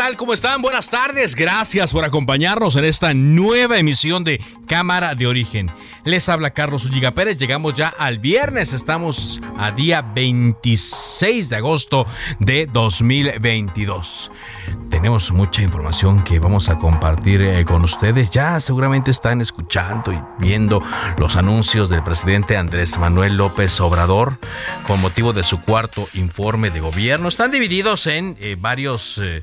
Tal? ¿Cómo están? Buenas tardes. Gracias por acompañarnos en esta nueva emisión de Cámara de Origen. Les habla Carlos Ulliga Pérez. Llegamos ya al viernes. Estamos a día 26 de agosto de 2022. Tenemos mucha información que vamos a compartir eh, con ustedes. Ya seguramente están escuchando y viendo los anuncios del presidente Andrés Manuel López Obrador con motivo de su cuarto informe de gobierno. Están divididos en eh, varios eh,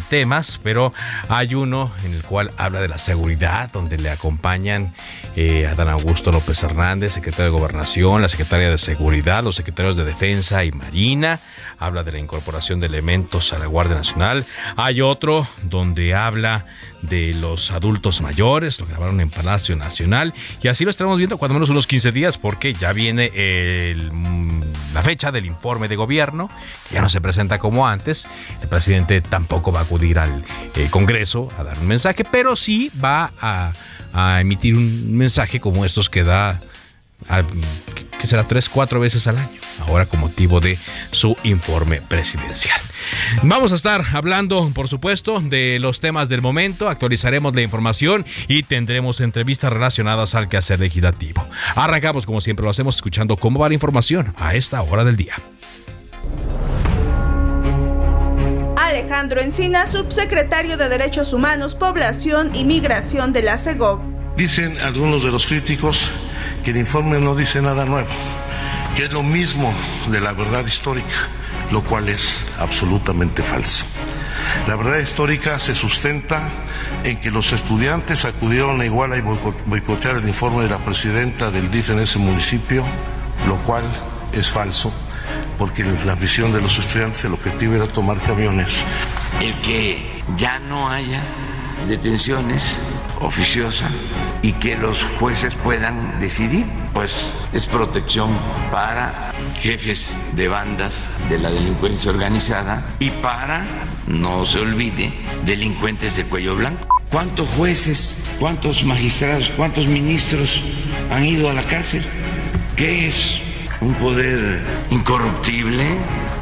temas, pero hay uno en el cual habla de la seguridad, donde le acompañan eh, Adán Augusto López Hernández, secretario de Gobernación, la secretaria de Seguridad, los secretarios de Defensa y Marina. Habla de la incorporación de elementos a la Guardia Nacional. Hay otro donde habla de los adultos mayores, lo grabaron en Palacio Nacional y así lo estamos viendo cuando menos unos 15 días porque ya viene el, la fecha del informe de gobierno, ya no se presenta como antes, el presidente tampoco va a acudir al eh, Congreso a dar un mensaje, pero sí va a, emitir un mensaje como estos que da que será tres, cuatro veces al año, ahora con motivo de su informe presidencial. Vamos a estar hablando, por supuesto, de los temas del momento, actualizaremos la información y tendremos entrevistas relacionadas al quehacer legislativo. Arrancamos, como siempre lo hacemos, escuchando cómo va la información a esta hora del día. Alejandro Encina, subsecretario de Derechos Humanos, Población y Migración de la CEGOV. Dicen algunos de los críticos que el informe no dice nada nuevo, que es lo mismo de la verdad histórica, lo cual es absolutamente falso. La verdad histórica se sustenta en que los estudiantes acudieron a Iguala y boico- boicotear el informe de la presidenta del DIF en ese municipio, lo cual es falso, porque la misión de los estudiantes, el objetivo era tomar camiones el que ya no haya detenciones oficiosas y que los jueces puedan decidir, pues es protección para jefes de bandas de la delincuencia organizada y para, no se olvide, delincuentes de cuello blanco. ¿Cuántos jueces, cuántos magistrados, cuántos ministros han ido a la cárcel? ¿Qué es un poder incorruptible?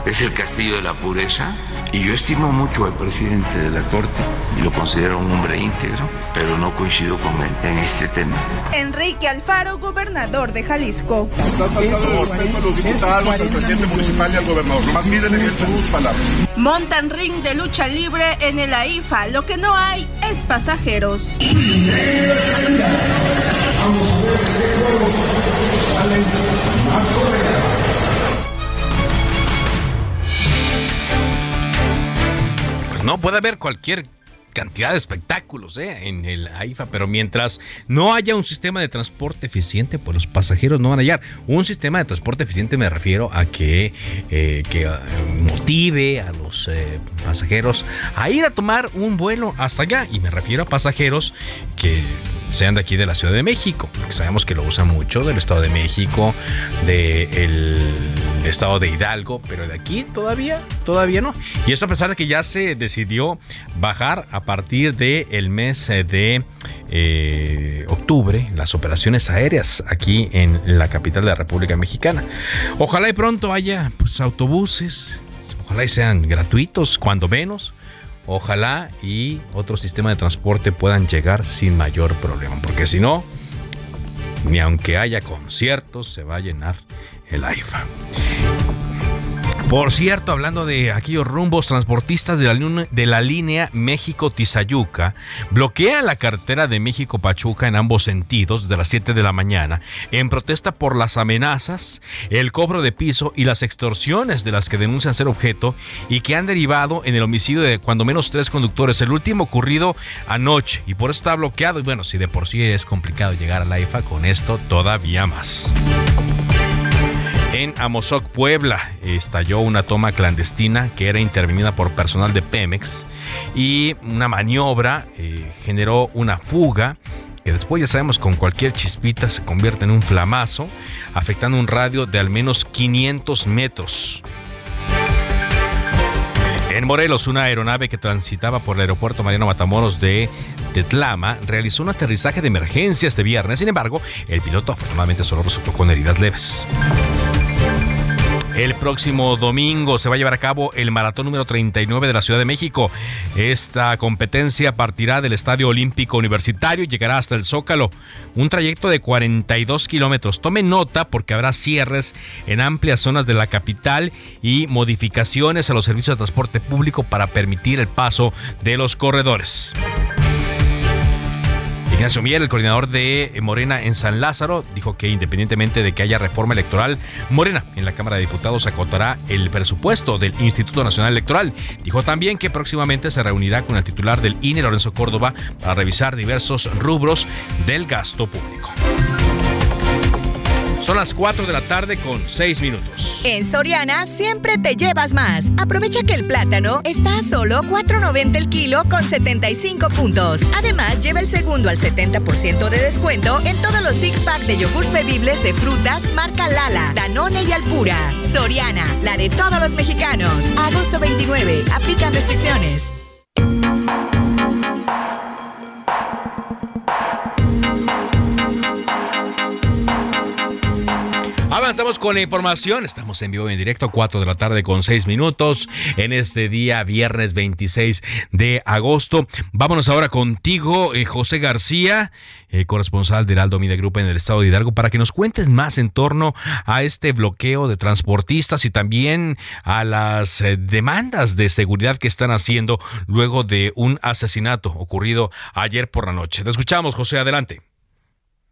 ¿Es el castillo de la pureza? Y yo estimo mucho al presidente de la Corte y lo considero un hombre íntegro, pero no coincido con él en este tema. Enrique Alfaro, gobernador de Jalisco. Estás faltando de respeto a los diputados, al presidente municipal y al gobernador. Nomás mídele bien tus palabras. Montan ring de lucha libre en el AIFA. Lo que no hay es pasajeros. Pues no, puede haber cualquier cantidad de espectáculos ¿eh? en el AIFA, pero mientras no haya un sistema de transporte eficiente, pues los pasajeros no van a hallar. Un sistema de transporte eficiente me refiero a que, eh, que eh, motive a los eh, pasajeros a ir a tomar un vuelo hasta allá. Y me refiero a pasajeros que sean de aquí de la Ciudad de México, porque sabemos que lo usan mucho del Estado de México, del Estado de Hidalgo, pero de aquí todavía, todavía no. Y eso a pesar de que ya se decidió bajar a partir del mes eh, de eh, octubre las operaciones aéreas aquí en la capital de la República Mexicana. Ojalá y pronto haya pues, autobuses, ojalá y sean gratuitos, cuando menos. Ojalá y otro sistema de transporte puedan llegar sin mayor problema, porque si no, ni aunque haya conciertos, se va a llenar el AIFA. Por cierto, hablando de aquellos rumbos, transportistas de la, de la línea México-Tizayuca bloquean la carretera de México-Pachuca en ambos sentidos desde las 7 de la mañana en protesta por las amenazas, el cobro de piso y las extorsiones de las que denuncian ser objeto y que han derivado en el homicidio de cuando menos tres conductores, el último ocurrido anoche y por eso está bloqueado y bueno, si de por sí es complicado llegar a la IFA, con esto todavía más. En Amozoc, Puebla, estalló una toma clandestina que era intervenida por personal de Pemex y una maniobra eh, generó una fuga que después ya sabemos con cualquier chispita se convierte en un flamazo, afectando un radio de al menos 500 metros. En Morelos, una aeronave que transitaba por el aeropuerto Mariano Matamoros de Tetlama realizó un aterrizaje de emergencia este viernes. Sin embargo, el piloto afortunadamente solo resultó con heridas leves. El próximo domingo se va a llevar a cabo el maratón número 39 de la Ciudad de México. Esta competencia partirá del Estadio Olímpico Universitario y llegará hasta el Zócalo. Un trayecto de 42 kilómetros. Tome nota porque habrá cierres en amplias zonas de la capital y modificaciones a los servicios de transporte público para permitir el paso de los corredores. Ignacio Mier, el coordinador de Morena en San Lázaro, dijo que independientemente de que haya reforma electoral, Morena en la Cámara de Diputados acotará el presupuesto del Instituto Nacional Electoral. Dijo también que próximamente se reunirá con el titular del INE, Lorenzo Córdoba, para revisar diversos rubros del gasto público. Son las 4 de la tarde con 6 minutos. En Soriana siempre te llevas más. Aprovecha que el plátano está a solo 4.90 el kilo con 75 puntos. Además, lleva el segundo al 70% de descuento en todos los six pack de yogurts bebibles de frutas marca Lala, Danone y Alpura. Soriana, la de todos los mexicanos. Agosto 29. Aplican restricciones. Avanzamos con la información. Estamos en vivo en directo, 4 de la tarde con 6 minutos en este día, viernes 26 de agosto. Vámonos ahora contigo, eh, José García, eh, corresponsal de Heraldo Media Group en el estado de Hidalgo, para que nos cuentes más en torno a este bloqueo de transportistas y también a las eh, demandas de seguridad que están haciendo luego de un asesinato ocurrido ayer por la noche. Te escuchamos, José, adelante.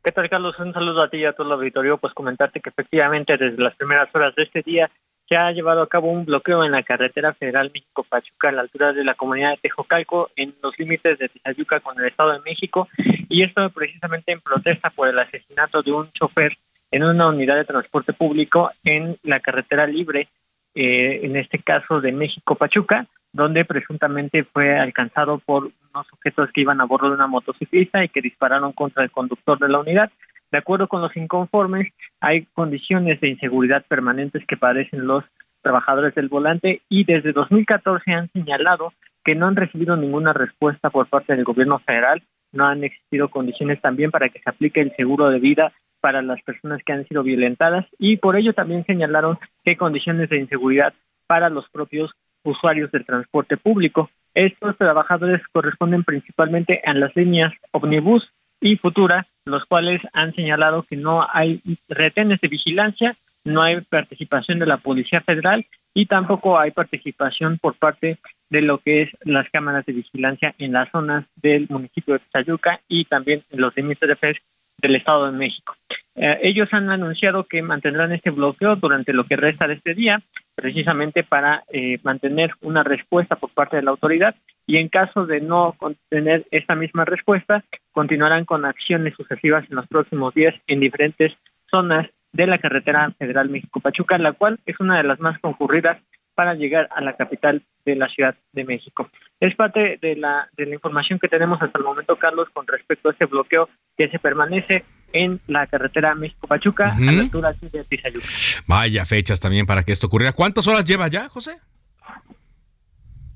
¿Qué tal, Carlos? Un saludo a ti y a todo el auditorio. Pues comentarte que efectivamente desde las primeras horas de este día se ha llevado a cabo un bloqueo en la carretera federal México-Pachuca a la altura de la comunidad de Tejocalco en los límites de Tizayuca con el Estado de México y esto precisamente en protesta por el asesinato de un chofer en una unidad de transporte público en la carretera libre, eh, en este caso de México-Pachuca, donde presuntamente fue alcanzado por unos sujetos que iban a bordo de una motociclista y que dispararon contra el conductor de la unidad. De acuerdo con los inconformes, hay condiciones de inseguridad permanentes que padecen los trabajadores del volante y desde 2014 han señalado que no han recibido ninguna respuesta por parte del gobierno federal, no han existido condiciones también para que se aplique el seguro de vida para las personas que han sido violentadas y por ello también señalaron que condiciones de inseguridad para los propios usuarios del transporte público. Estos trabajadores corresponden principalmente a las líneas Omnibus y Futura, los cuales han señalado que no hay retenes de vigilancia, no hay participación de la Policía Federal y tampoco hay participación por parte de lo que es las cámaras de vigilancia en las zonas del municipio de Tayuca y también en los límites de FES del Estado de México. Eh, ellos han anunciado que mantendrán este bloqueo durante lo que resta de este día, precisamente para eh, mantener una respuesta por parte de la autoridad y en caso de no tener esta misma respuesta, continuarán con acciones sucesivas en los próximos días en diferentes zonas de la carretera federal México-Pachuca, la cual es una de las más concurridas para llegar a la capital de la Ciudad de México. Es parte de la, de la información que tenemos hasta el momento, Carlos, con respecto a este bloqueo que se permanece en la carretera México-Pachuca, a la altura de Tizayuca. Vaya fechas también para que esto ocurriera. ¿Cuántas horas lleva ya, José?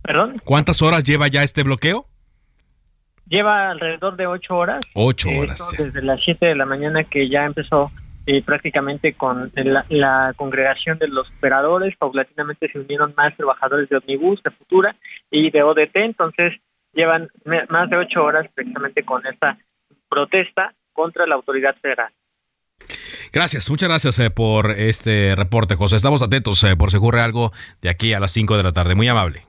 ¿Perdón? ¿Cuántas horas lleva ya este bloqueo? Lleva alrededor de ocho horas. Ocho horas. desde las siete de la mañana que ya empezó eh, prácticamente con la, congregación de los operadores, paulatinamente se unieron más trabajadores de Omnibus, de Futura y de ODT, entonces llevan más de ocho horas precisamente con esta protesta contra la autoridad federal. Gracias, muchas gracias eh, por este reporte, José. Estamos atentos eh, por si ocurre algo de aquí a las 5 de la tarde. Muy amable.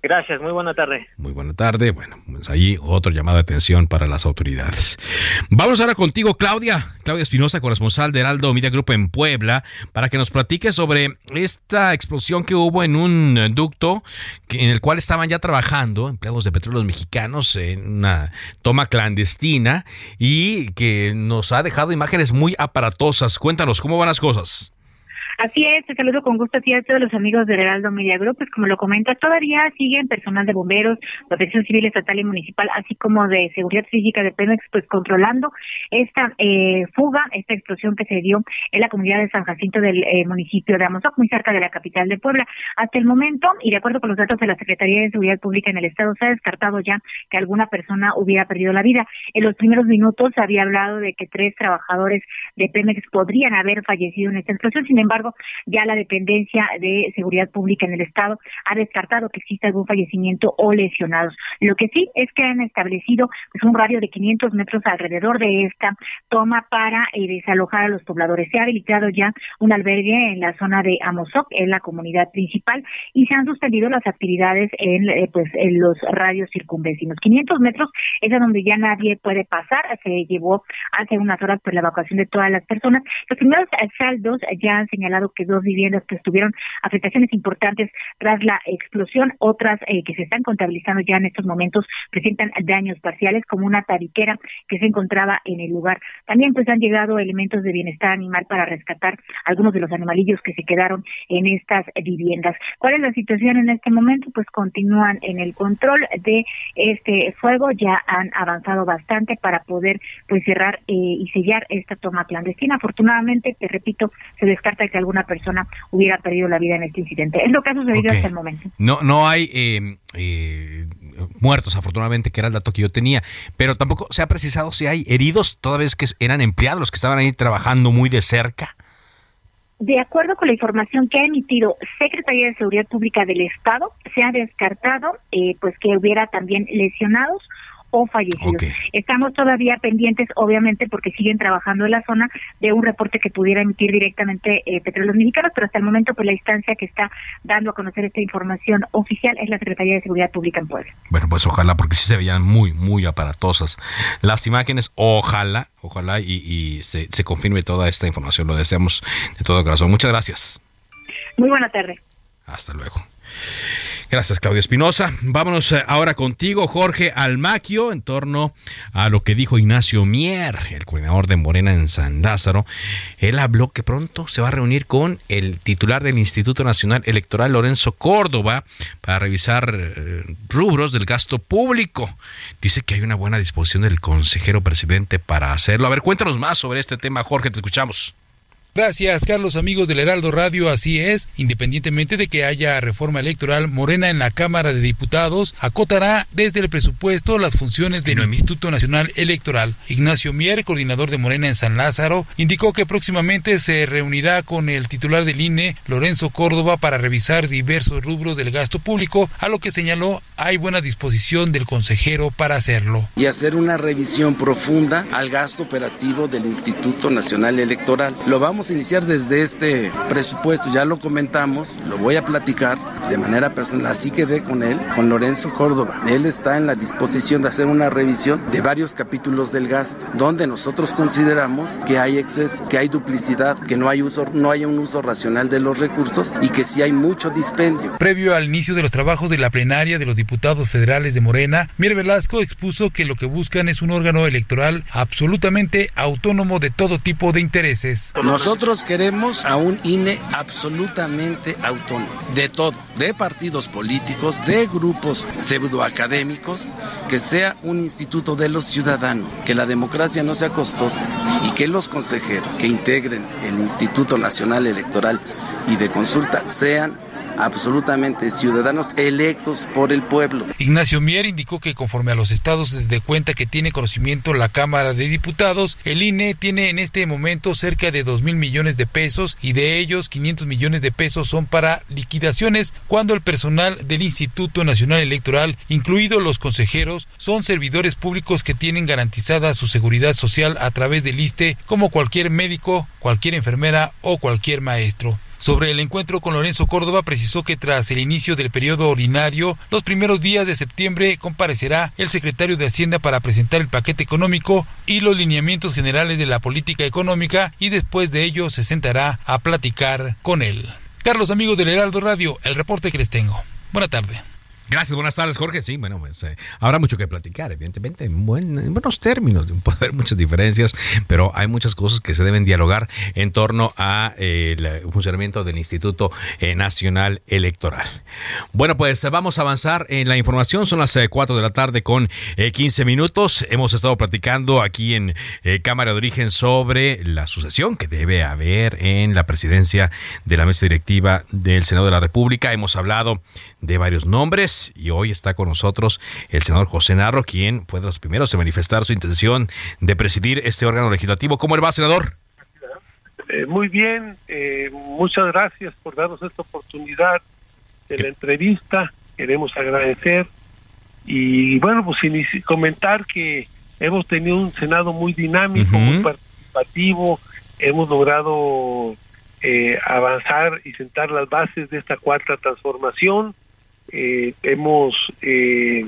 Gracias, muy buena tarde. Muy buena tarde. Bueno, pues ahí otro llamado de atención para las autoridades. Vamos ahora contigo, Claudia. Claudia Espinosa, corresponsal de Heraldo Media Group en Puebla, para que nos platique sobre esta explosión que hubo en un ducto en el cual estaban ya trabajando empleados de petróleos mexicanos en una toma clandestina y que nos ha dejado imágenes muy aparatosas. Cuéntanos, ¿cómo van las cosas? Así es, te saludo con gusto a todos los amigos de Heraldo Media Group. Pues como lo comentas, todavía siguen personal de bomberos, protección civil estatal y municipal, así como de seguridad física de Pemex, pues controlando esta eh, fuga, esta explosión que se dio en la comunidad de San Jacinto del eh, municipio de Amozoc, muy cerca de la capital de Puebla. Hasta el momento, y de acuerdo con los datos de la Secretaría de Seguridad Pública en el Estado, se ha descartado ya que alguna persona hubiera perdido la vida. En los primeros minutos se había hablado de que tres trabajadores de Pemex podrían haber fallecido en esta explosión, sin embargo, ya la dependencia de seguridad pública en el estado ha descartado que exista algún fallecimiento o lesionados. Lo que sí es que han establecido pues, un radio de 500 metros alrededor de esta toma para eh, desalojar a los pobladores. Se ha habilitado ya un albergue en la zona de Amozoc, en la comunidad principal, y se han suspendido las actividades en, eh, pues, en los radios circunvecinos. 500 metros es a donde ya nadie puede pasar. Se llevó hace unas horas por la evacuación de todas las personas. Los primeros saldos ya han señalado que dos viviendas que tuvieron afectaciones importantes tras la explosión, otras eh, que se están contabilizando ya en estos momentos presentan daños parciales, como una tabiquera que se encontraba en el lugar. También pues han llegado elementos de bienestar animal para rescatar algunos de los animalillos que se quedaron en estas viviendas. ¿Cuál es la situación en este momento? Pues continúan en el control de este fuego, ya han avanzado bastante para poder pues cerrar eh, y sellar esta toma clandestina. Afortunadamente, te repito, se descarta que alguna persona hubiera perdido la vida en este incidente. Es lo que ha sucedido hasta el momento. No, no hay eh, eh, muertos, afortunadamente, que era el dato que yo tenía, pero tampoco se ha precisado si hay heridos, toda vez que eran empleados los que estaban ahí trabajando muy de cerca. De acuerdo con la información que ha emitido Secretaría de Seguridad Pública del Estado, se ha descartado eh, pues que hubiera también lesionados o fallecidos. Estamos todavía pendientes, obviamente, porque siguen trabajando en la zona de un reporte que pudiera emitir directamente eh, Petróleos Mexicanos, pero hasta el momento, pues la instancia que está dando a conocer esta información oficial es la Secretaría de Seguridad Pública en Puebla. Bueno, pues ojalá, porque sí se veían muy, muy aparatosas las imágenes. Ojalá, ojalá y, se, se confirme toda esta información. Lo deseamos de todo corazón. Muchas gracias. Muy buena tarde. Hasta luego. Gracias, Claudia Espinosa. Vámonos eh, ahora contigo, Jorge Almaquio, en torno a lo que dijo Ignacio Mier, el coordinador de Morena en San Lázaro. Él habló que pronto se va a reunir con el titular del Instituto Nacional Electoral, Lorenzo Córdoba, para revisar eh, rubros del gasto público. Dice que hay una buena disposición del consejero presidente para hacerlo. A ver, cuéntanos más sobre este tema, Jorge, te escuchamos. Gracias, Carlos, amigos del Heraldo Radio. Así es, independientemente de que haya reforma electoral, Morena en la Cámara de Diputados acotará desde el presupuesto las funciones del Instituto Nacional Electoral. Ignacio Mier, coordinador de Morena en San Lázaro, indicó que próximamente se reunirá con el titular del INE, Lorenzo Córdoba, para revisar diversos rubros del gasto público, a lo que señaló hay buena disposición del consejero para hacerlo. Y hacer una revisión profunda al gasto operativo del Instituto Nacional Electoral. Lo vamos iniciar desde este presupuesto, ya lo comentamos, lo voy a platicar de manera personal, así quedé con él, con Lorenzo Córdoba. Él está en la disposición de hacer una revisión de varios capítulos del gasto, donde nosotros consideramos que hay exceso, que hay duplicidad, que no hay uso, no hay un uso racional de los recursos y que sí hay mucho dispendio. Previo al inicio de los trabajos de la plenaria de los diputados federales de Morena, Mier Velasco expuso que lo que buscan es un órgano electoral absolutamente autónomo de todo tipo de intereses. Nosotros queremos a un INE absolutamente autónomo, de todo, de partidos políticos, de grupos pseudoacadémicos, que sea un instituto de los ciudadanos, que la democracia no sea costosa y que los consejeros que integren el Instituto Nacional Electoral y de Consulta sean absolutamente ciudadanos electos por el pueblo. Ignacio Mier indicó que conforme a los estados de cuenta que tiene conocimiento la Cámara de Diputados, el INE tiene en este momento cerca de 2 mil millones de pesos y de ellos 500 millones de pesos son para liquidaciones cuando el personal del Instituto Nacional Electoral, incluidos los consejeros, son servidores públicos que tienen garantizada su seguridad social a través del ISTE como cualquier médico, cualquier enfermera o cualquier maestro. Sobre el encuentro con Lorenzo Córdoba, precisó que tras el inicio del periodo ordinario, los primeros días de septiembre comparecerá el secretario de Hacienda para presentar el paquete económico y los lineamientos generales de la política económica y después de ello se sentará a platicar con él. Carlos, amigos del Heraldo Radio, el reporte que les tengo. Buena tarde. Gracias, buenas tardes, Jorge. Sí, bueno, pues, eh, habrá mucho que platicar, evidentemente, en, buenos términos. Puede haber muchas diferencias, pero hay muchas cosas que se deben dialogar en torno a eh, el funcionamiento del Instituto eh, Nacional Electoral. Bueno, pues vamos a avanzar en la información. Son las 4 de la tarde con 15 minutos. Hemos estado platicando aquí en Cámara de Origen sobre la sucesión que debe haber en la presidencia de la mesa directiva del Senado de la República. Hemos hablado de varios nombres y hoy está con nosotros el senador José Narro, quien fue de los primeros en manifestar su intención de presidir este órgano legislativo. ¿Cómo le va, senador? Eh, muy bien, eh, muchas gracias por darnos esta oportunidad de la entrevista. Queremos agradecer y bueno, pues comentar que hemos tenido un Senado muy dinámico, muy participativo, hemos logrado eh, avanzar y sentar las bases de esta cuarta transformación eh, hemos eh,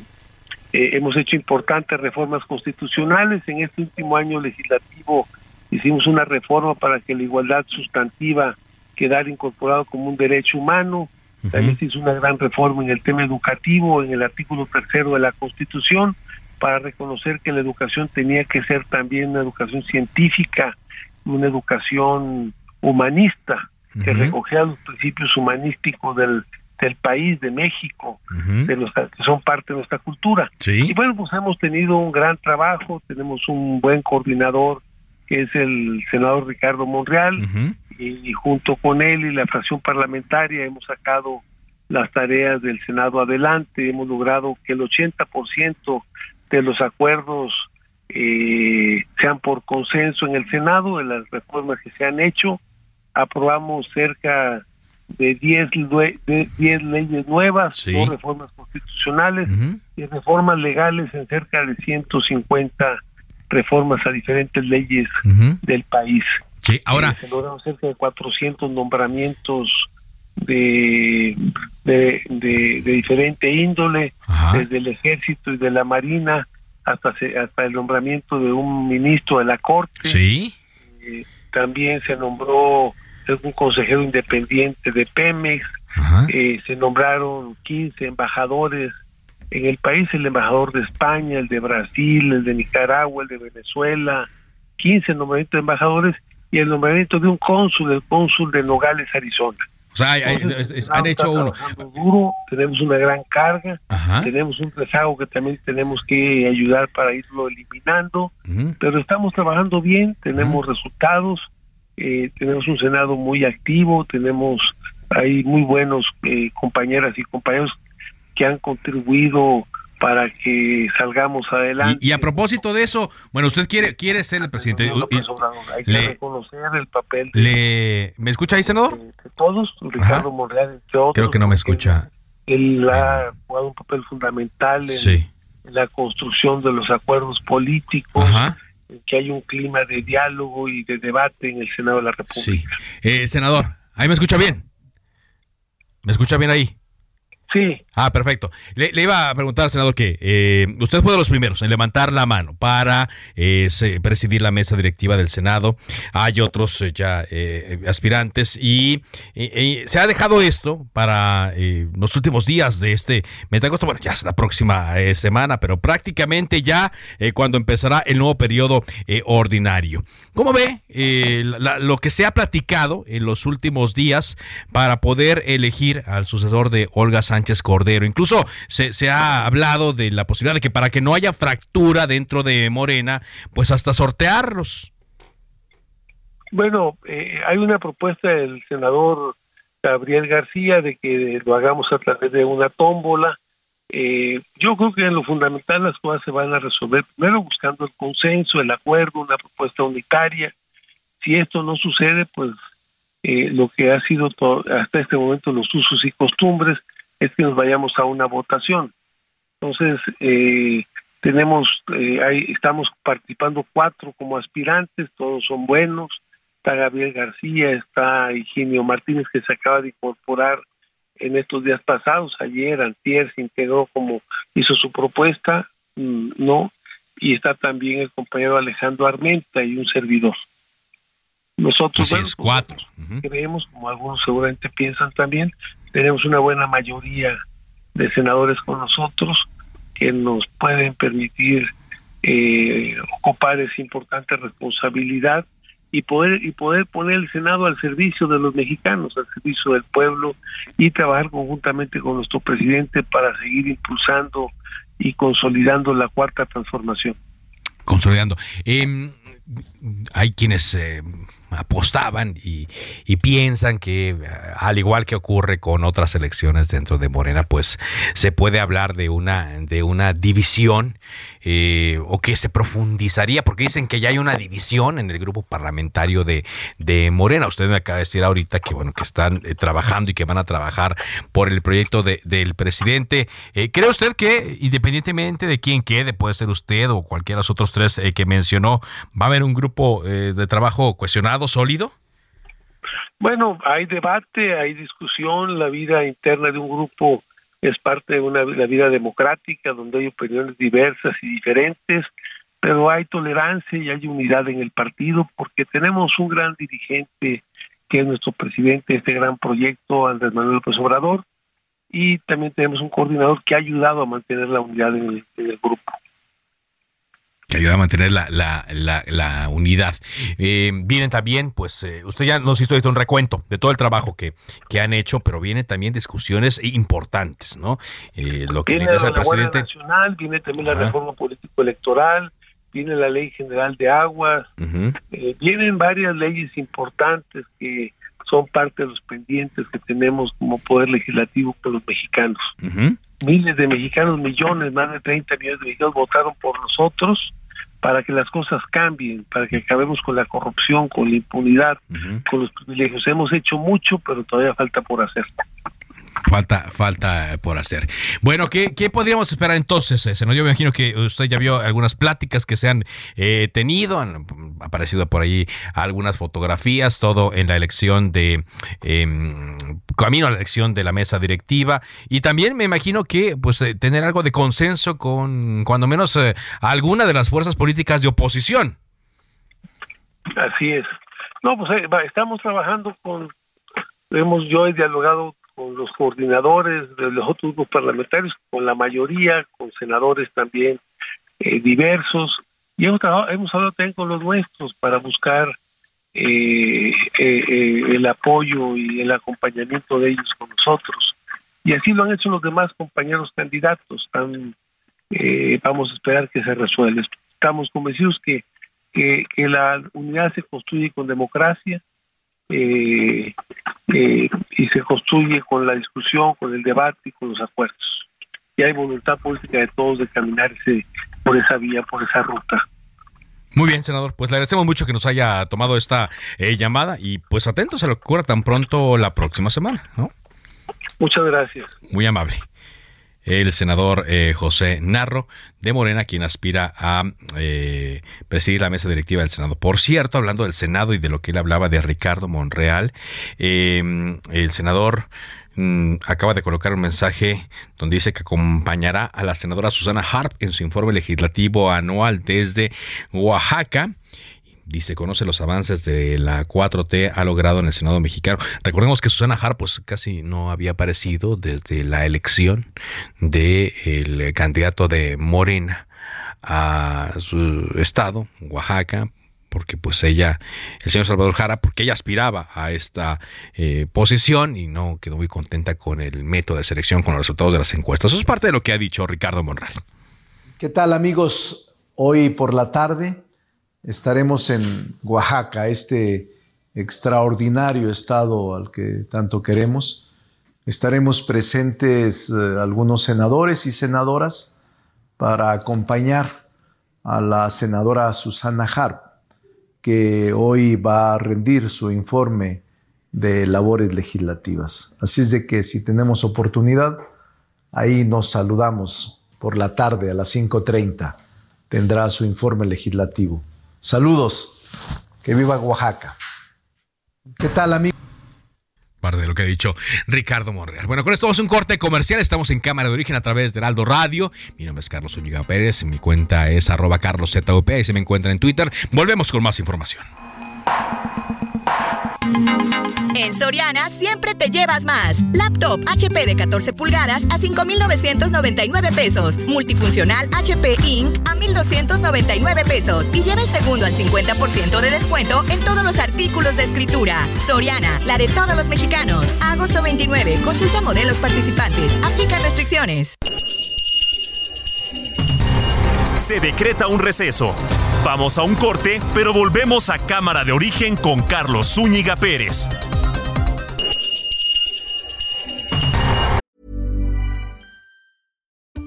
eh, hemos hecho importantes reformas constitucionales. En este último año legislativo hicimos una reforma para que la igualdad sustantiva quedara incorporado como un derecho humano. También se hizo una gran reforma en el tema educativo, en el artículo tercero de la Constitución, para reconocer que la educación tenía que ser también una educación científica, una educación humanista, que recogía los principios humanísticos del del país, de México, de los que son parte de nuestra cultura. Y bueno, pues hemos tenido un gran trabajo, tenemos un buen coordinador que es el senador Ricardo Monreal, y, junto con él y la fracción parlamentaria hemos sacado las tareas del Senado adelante, hemos logrado que el 80% de los acuerdos eh, sean por consenso en el Senado, de las reformas que se han hecho, aprobamos cerca de 10 de diez leyes nuevas, dos reformas constitucionales y reformas legales en cerca de 150 reformas a diferentes leyes del país. Sí, ahora se lograron cerca de 400 nombramientos de de, de, diferente índole, desde el ejército y de la marina hasta hasta el nombramiento de un ministro de la corte. Sí. Eh, también se nombró un consejero independiente de Pemex, eh, se nombraron 15 embajadores en el país, el embajador de España, el de Brasil, el de Nicaragua, el de Venezuela, 15 nombramientos de embajadores y el nombramiento de un cónsul, el cónsul de Nogales, Arizona. O sea, han hecho uno. Duro, tenemos una gran carga, tenemos un rezago que también tenemos que ayudar para irlo eliminando, pero estamos trabajando bien, tenemos resultados, eh, tenemos un Senado muy activo, tenemos hay muy buenos eh, compañeras y compañeros que han contribuido para que salgamos adelante. Y, a propósito de eso, bueno, usted quiere quiere ser el presidente. hay que reconocer el papel. De, ¿Me escucha ahí, senador? De, todos, Ricardo Monreal, entre otros. Creo que no me escucha. Él ha jugado un papel fundamental en, la construcción de los acuerdos políticos. Ajá que hay un clima de diálogo y de debate en el Senado de la República. Sí. Eh, senador, ¿ahí me escucha bien? ¿Me escucha bien ahí? Sí. Ah, perfecto. Le, iba a preguntar, senador, que eh, usted fue de los primeros en levantar la mano para eh, presidir la mesa directiva del Senado. Hay otros eh, ya aspirantes y, se ha dejado esto para los últimos días de este mes de agosto. Bueno, ya es la próxima semana, pero prácticamente ya cuando empezará el nuevo periodo ordinario. ¿Cómo ve lo que se ha platicado en los últimos días para poder elegir al sucesor de Olga Sánchez? Sánchez Cordero. Incluso se, ha hablado de la posibilidad de que para que no haya fractura dentro de Morena, pues hasta sortearlos. Bueno, eh, hay una propuesta del senador Gabriel García de que lo hagamos a través de una tómbola. Eh, yo creo que en lo fundamental las cosas se van a resolver primero buscando el consenso, el acuerdo, una propuesta unitaria. Si esto no sucede, pues eh, lo que ha sido hasta este momento los usos y costumbres es que nos vayamos a una votación. Entonces, eh, tenemos, eh, ahí estamos participando cuatro como aspirantes, todos son buenos. Está Gabriel García, está Higinio Martínez que se acaba de incorporar en estos días pasados, ayer, antier, se integró como hizo su propuesta, mm, no, y está también el compañero Alejandro Armenta y un servidor. Nosotros es, cuatro. creemos, como algunos seguramente piensan también, tenemos una buena mayoría de senadores con nosotros que nos pueden permitir eh, ocupar esa importante responsabilidad y poder y poder poner el Senado al servicio de los mexicanos, al servicio del pueblo y trabajar conjuntamente con nuestro presidente para seguir impulsando y consolidando la cuarta transformación. Consolidando. Eh, hay quienes eh, apostaban y, piensan que al igual que ocurre con otras elecciones dentro de Morena, pues se puede hablar de una de una división eh, o que se profundizaría, porque dicen que ya hay una división en el grupo parlamentario de, de Morena. Usted me acaba de decir ahorita que bueno que están eh, trabajando y que van a trabajar por el proyecto de, del presidente. Eh, ¿Cree usted que independientemente de quién quede, puede ser usted o cualquiera de los otros tres que mencionó, va a haber un grupo de trabajo cuestionado? sólido? Bueno, hay debate, hay discusión, la vida interna de un grupo es parte de una la vida democrática donde hay opiniones diversas y diferentes, pero hay tolerancia y hay unidad en el partido porque tenemos un gran dirigente que es nuestro presidente de este gran proyecto, Andrés Manuel López Obrador, y también tenemos un coordinador que ha ayudado a mantener la unidad en el grupo que ayuda a mantener la, la, la, unidad. Eh, vienen también, pues, eh, usted ya nos hizo un recuento de todo el trabajo que, que han hecho, pero vienen también discusiones importantes, ¿no? Eh, lo que viene la presidente. Nacional, viene también la reforma político-electoral, viene la ley general de aguas, vienen varias leyes importantes que son parte de los pendientes que tenemos como poder legislativo con los mexicanos. Miles de mexicanos, millones, más de 30 millones de mexicanos votaron por nosotros para que las cosas cambien, para que acabemos con la corrupción, con la impunidad, con los privilegios. Hemos hecho mucho, pero todavía falta por hacer. Falta, falta por hacer. Bueno, ¿qué, qué podríamos esperar entonces? Yo me imagino que usted ya vio algunas pláticas que se han eh, tenido, han aparecido por ahí algunas fotografías, todo en la elección de, em, camino a la elección de la mesa directiva. Y también me imagino que pues eh, tener algo de consenso con, cuando menos, eh, alguna de las fuerzas políticas de oposición. Así es. No, pues estamos trabajando con, hemos, yo he dialogado con los coordinadores de los otros grupos parlamentarios, con la mayoría, con senadores también eh, diversos, y hemos, hemos hablado también con los nuestros para buscar eh, eh, el apoyo y el acompañamiento de ellos con nosotros. Y así lo han hecho los demás compañeros candidatos. vamos a esperar que se resuelva. Estamos convencidos que la unidad se construye con democracia, eh, eh, y se construye con la discusión, con el debate y con los acuerdos. Y hay voluntad política de todos de caminarse por esa vía, por esa ruta. Muy bien, senador. Pues le agradecemos mucho que nos haya tomado esta eh, llamada y pues atentos a lo que ocurra tan pronto la próxima semana, ¿no? Muchas gracias. Muy amable el senador eh, José Narro de Morena, quien aspira a eh, presidir la mesa directiva del Senado. Por cierto, hablando del Senado y de lo que él hablaba de Ricardo Monreal, em, el senador mm, acaba de colocar un mensaje donde dice que acompañará a la senadora Susana Harp en su informe legislativo anual desde Oaxaca dice, conoce los avances de la 4T ha logrado en el Senado mexicano. Recordemos que Susana Hart pues casi no había aparecido desde la elección del candidato de Morena a su estado, Oaxaca, porque pues ella, el señor Salvador Jara, porque ella aspiraba a esta eh, posición y no quedó muy contenta con el método de selección, con los resultados de las encuestas. Eso es parte de lo que ha dicho Ricardo Monreal. ¿Qué tal amigos? Hoy por la tarde estaremos en Oaxaca, este extraordinario estado al que tanto queremos. Estaremos presentes eh, algunos senadores y senadoras para acompañar a la senadora Susana Harp, que hoy va a rendir su informe de labores legislativas. Así es de que si tenemos oportunidad, ahí nos saludamos por la tarde a las 5.30. Tendrá su informe legislativo. Saludos. Que viva Oaxaca. ¿Qué tal, amigo? Parte de lo que ha dicho Ricardo Monreal. Bueno, con esto vamos a un corte comercial. Estamos en Cámara de Origen a través de Heraldo Radio. Mi nombre es Carlos Ulliga Pérez. Mi cuenta es arroba carloszup. Ahí se me encuentra en Twitter. Volvemos con más información. En Soriana siempre te llevas más. Laptop HP de 14 pulgadas a 5,999 pesos. Multifuncional HP Ink a 1,299 pesos. Y lleva el segundo al 50% de descuento en todos los artículos de escritura. Soriana, la de todos los mexicanos. agosto 29. Consulta modelos participantes. Aplica restricciones. Se decreta un receso. Vamos a un corte, pero volvemos a Cámara de Origen con Carlos Zúñiga Pérez.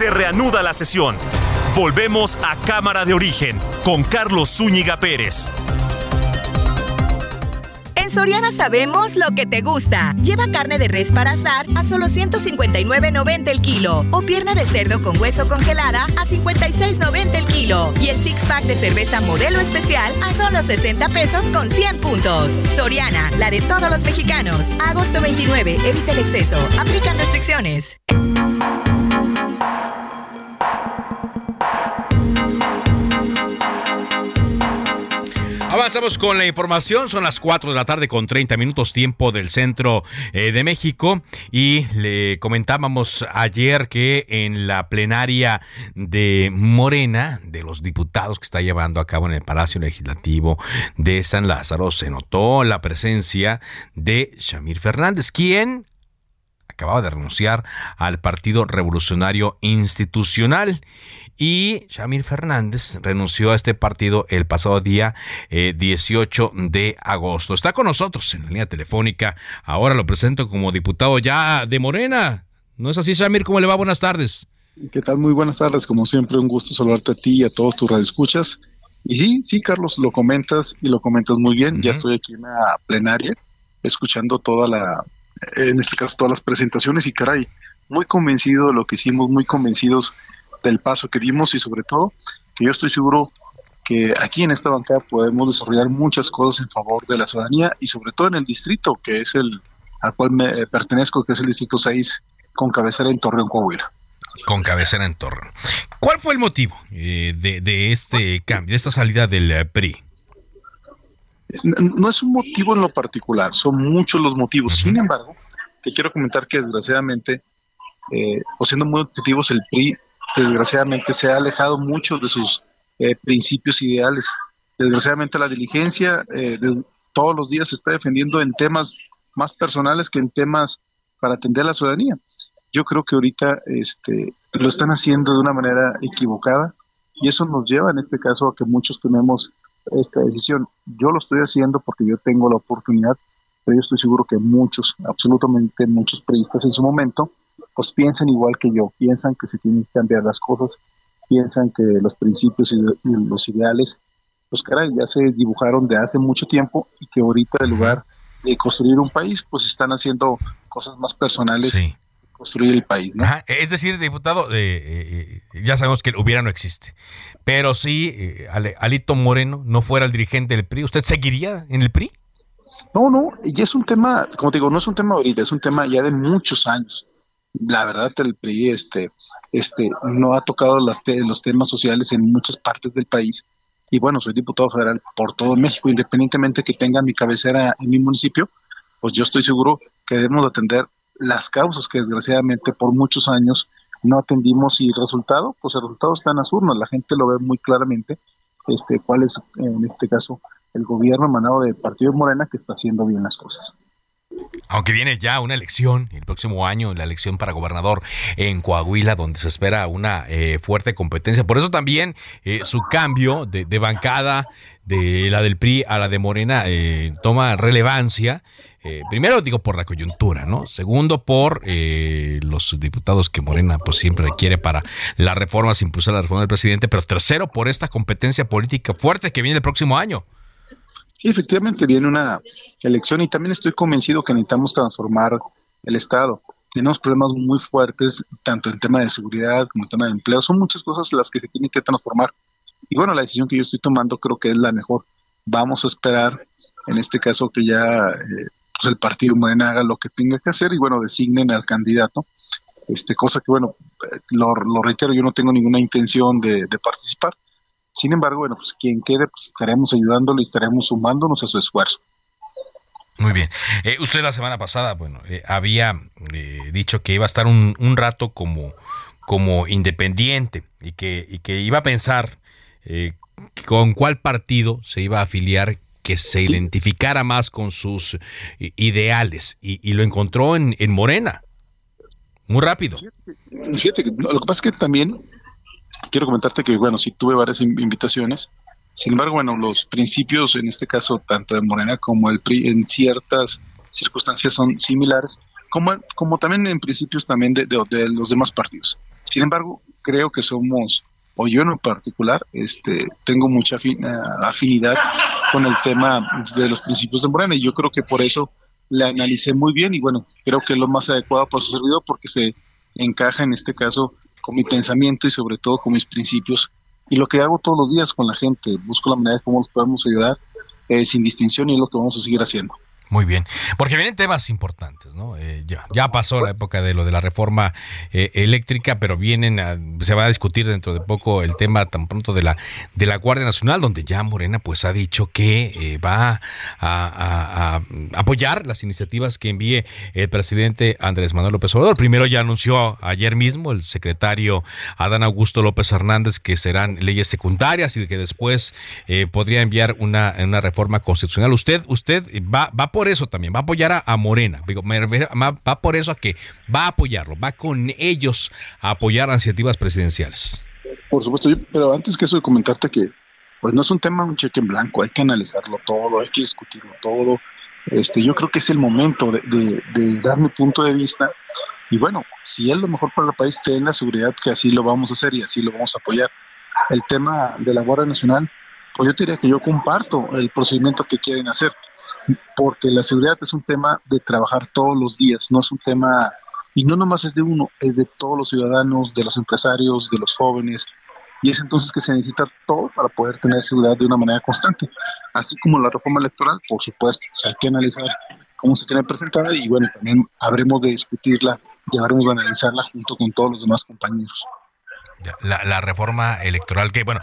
Se reanuda la sesión. Volvemos a Cámara de Origen con Carlos Zúñiga Pérez. En Soriana sabemos lo que te gusta. Lleva carne de res para asar a solo 159.90 el kilo o pierna de cerdo con hueso congelada a 56.90 el kilo y el six pack de cerveza modelo especial a solo 60 pesos con 100 puntos. Soriana, la de todos los mexicanos. Agosto 29. Evita el exceso. Aplican restricciones. Avanzamos con la información. Son las 4 de la tarde con 30 minutos tiempo del centro eh, de México. Y le comentábamos ayer que en la plenaria de Morena, de los diputados que está llevando a cabo en el Palacio Legislativo de San Lázaro, se notó la presencia de Shamir Fernández, quien acababa de renunciar al Partido Revolucionario Institucional y Shamir Fernández renunció a este partido el pasado día 18 eh, de agosto. Está con nosotros en la línea telefónica. Ahora lo presento como diputado ya de Morena. ¿No es así, Shamir? ¿Cómo le va? Buenas tardes. ¿Qué tal? Muy buenas tardes. Como siempre, un gusto saludarte a ti y a todos tus radioescuchas. Y sí, sí, Carlos, lo comentas y lo comentas muy bien. Ya estoy aquí en la plenaria, escuchando toda la, en este caso, todas las presentaciones y caray, muy convencido de lo que hicimos, muy convencidos del paso que dimos y sobre todo que yo estoy seguro que aquí en esta bancada podemos desarrollar muchas cosas en favor de la ciudadanía y sobre todo en el distrito que es el al cual me eh, pertenezco, que es el distrito 6 con cabecera en Torreón, Coahuila. Con cabecera en Torreón. ¿Cuál fue el motivo eh, de, este cambio, de esta salida del eh, PRI? No es un motivo en lo particular, son muchos los motivos. Sin embargo, te quiero comentar que desgraciadamente, o siendo muy objetivos, el PRI desgraciadamente se ha alejado mucho de sus eh, principios ideales. Desgraciadamente la diligencia eh, todos los días se está defendiendo en temas más personales que en temas para atender a la ciudadanía. Yo creo que ahorita este, lo están haciendo de una manera equivocada y eso nos lleva en este caso a que muchos tomemos esta decisión. Yo lo estoy haciendo porque yo tengo la oportunidad, pero yo estoy seguro que muchos, absolutamente muchos periodistas en su momento, pues piensan igual que yo, piensan que se tienen que cambiar las cosas, piensan que los principios y, los ideales, pues caray, ya se dibujaron de hace mucho tiempo y que ahorita en lugar de construir un país, pues están haciendo cosas más personales. construir el país, ¿no? Es decir, diputado, eh, eh, ya sabemos que el hubiera no existe, pero si eh, Alito Moreno no fuera el dirigente del PRI, ¿usted seguiría en el PRI? No, no, y es un tema, como te digo, no es un tema ahorita, es un tema ya de muchos años la verdad el PRI este, este, no ha tocado las los temas sociales en muchas partes del país. Y bueno, soy diputado federal por todo México, independientemente que tenga mi cabecera en mi municipio, pues yo estoy seguro que debemos atender las causas que desgraciadamente por muchos años no atendimos. Y el resultado, pues el resultado está en las urnas, la gente lo ve muy claramente, este, cuál es en este caso el gobierno emanado del Partido Morena que está haciendo bien las cosas. Aunque viene ya una elección el próximo año, la elección para gobernador en Coahuila, donde se espera una eh, fuerte competencia. Por eso también eh, su cambio de, bancada de la del PRI a la de Morena eh, toma relevancia. primero digo por la coyuntura, ¿no? Segundo por los diputados que Morena pues siempre requiere para las reformas, impulsar la reforma del presidente, pero tercero por esta competencia política fuerte que viene el próximo año. Sí, efectivamente viene una elección y también estoy convencido que necesitamos transformar el Estado. Tenemos problemas muy fuertes, tanto en tema de seguridad como en tema de empleo. Son muchas cosas las que se tienen que transformar. Y bueno, la decisión que yo estoy tomando creo que es la mejor. Vamos a esperar, en este caso, que ya eh, pues el partido Morena haga lo que tenga que hacer y bueno, designen al candidato. Este, cosa que bueno, eh, lo, reitero, yo no tengo ninguna intención de participar sin embargo, bueno, pues quien quede, pues estaremos ayudándolo y estaremos sumándonos a su esfuerzo. Muy bien. Eh, usted la semana pasada, bueno, eh, había eh, dicho que iba a estar un, un, rato como, como independiente y que, y que iba a pensar con cuál partido se iba a afiliar que se identificara más con sus ideales y, y lo encontró en, en, Morena. Muy rápido. Fíjate, lo que pasa es que también quiero comentarte que, bueno, sí tuve varias invitaciones. Sin embargo, bueno, los principios, en este caso, tanto de Morena como el PRI, en ciertas circunstancias son similares, como, como también en principios también de, los demás partidos. Sin embargo, creo que somos, o yo en particular, este, tengo mucha afinidad con el tema de los principios de Morena y yo creo que por eso le analicé muy bien y bueno, creo que es lo más adecuado para su servidor porque se encaja en este caso con mi pensamiento y sobre todo con mis principios. Y lo que hago todos los días con la gente, busco la manera de cómo los podemos ayudar eh, sin distinción y es lo que vamos a seguir haciendo. Muy bien, porque vienen temas importantes, ¿no? Eh, ya, ya pasó la época de lo de la reforma eh, eléctrica, pero vienen, se va a discutir dentro de poco el tema tan pronto de la de la Guardia Nacional, donde ya Morena pues ha dicho que eh, va a, apoyar las iniciativas que envíe el presidente Andrés Manuel López Obrador. Primero ya anunció ayer mismo el secretario Adán Augusto López Hernández que serán leyes secundarias y que después podría enviar una, una reforma constitucional. Usted, usted va, va por eso también, va a apoyar a, Morena, va por eso a que va a apoyarlo, va con ellos a apoyar iniciativas presidenciales. Por supuesto, pero antes que eso de comentarte que pues no es un tema un cheque en blanco, hay que analizarlo todo, hay que discutirlo todo. Este, yo creo que es el momento de, de dar mi punto de vista y bueno, si es lo mejor para el país, ten la seguridad que así lo vamos a hacer y así lo vamos a apoyar. El tema de la Guardia Nacional, pues yo diría que yo comparto el procedimiento que quieren hacer, porque la seguridad es un tema de trabajar todos los días, no es un tema, y no nomás es de uno, es de todos los ciudadanos, de los empresarios, de los jóvenes, y es entonces que se necesita todo para poder tener seguridad de una manera constante, así como la reforma electoral, por supuesto, hay que analizar cómo se tiene presentada y bueno, también habremos de discutirla y habremos de analizarla junto con todos los demás compañeros. La, reforma electoral que, bueno,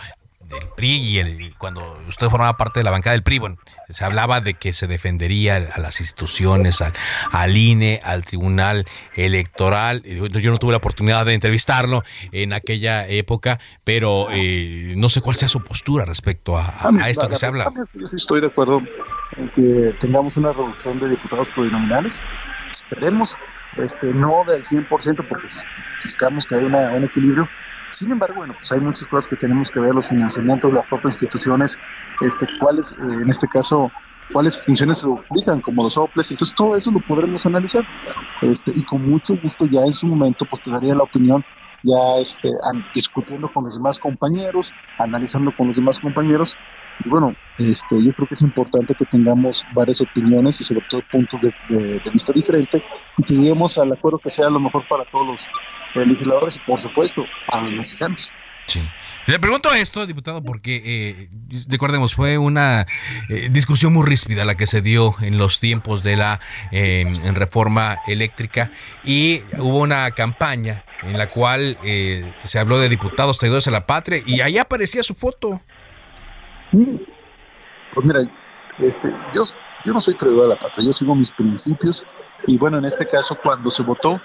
del PRI y el, cuando usted formaba parte de la bancada del PRI, bueno, se hablaba de que se defendería a las instituciones, al, al INE, al Tribunal Electoral. Yo no tuve la oportunidad de entrevistarlo en aquella época, pero eh, no sé cuál sea su postura respecto a, a, esto que se habla. Yo sí estoy de acuerdo en que tengamos una reducción de diputados plurinominales. Esperemos, este, no del 100%, porque buscamos que haya un equilibrio, sin embargo, bueno, pues hay muchas cosas que tenemos que ver, los financiamientos de las propias instituciones, este, cuáles, eh, en este caso, cuáles funciones se duplican, como los OPLES, entonces todo eso lo podremos analizar, este, y con mucho gusto ya en su momento, pues te daría la opinión ya este, discutiendo con los demás compañeros, analizando con los demás compañeros, y bueno, este, yo creo que es importante que tengamos varias opiniones y sobre todo puntos de, vista diferentes y que lleguemos al acuerdo que sea lo mejor para todos los legisladores y por supuesto a los mexicanos. Sí. Le pregunto esto, diputado, porque eh, recordemos, fue una eh, discusión muy ríspida la que se dio en los tiempos de la em, reforma eléctrica y hubo una campaña en la cual eh, se habló de diputados traidores a la patria y ahí aparecía su foto. Pues mira, este, yo, yo no soy traidor a la patria, yo sigo mis principios y bueno, en este caso cuando se votó,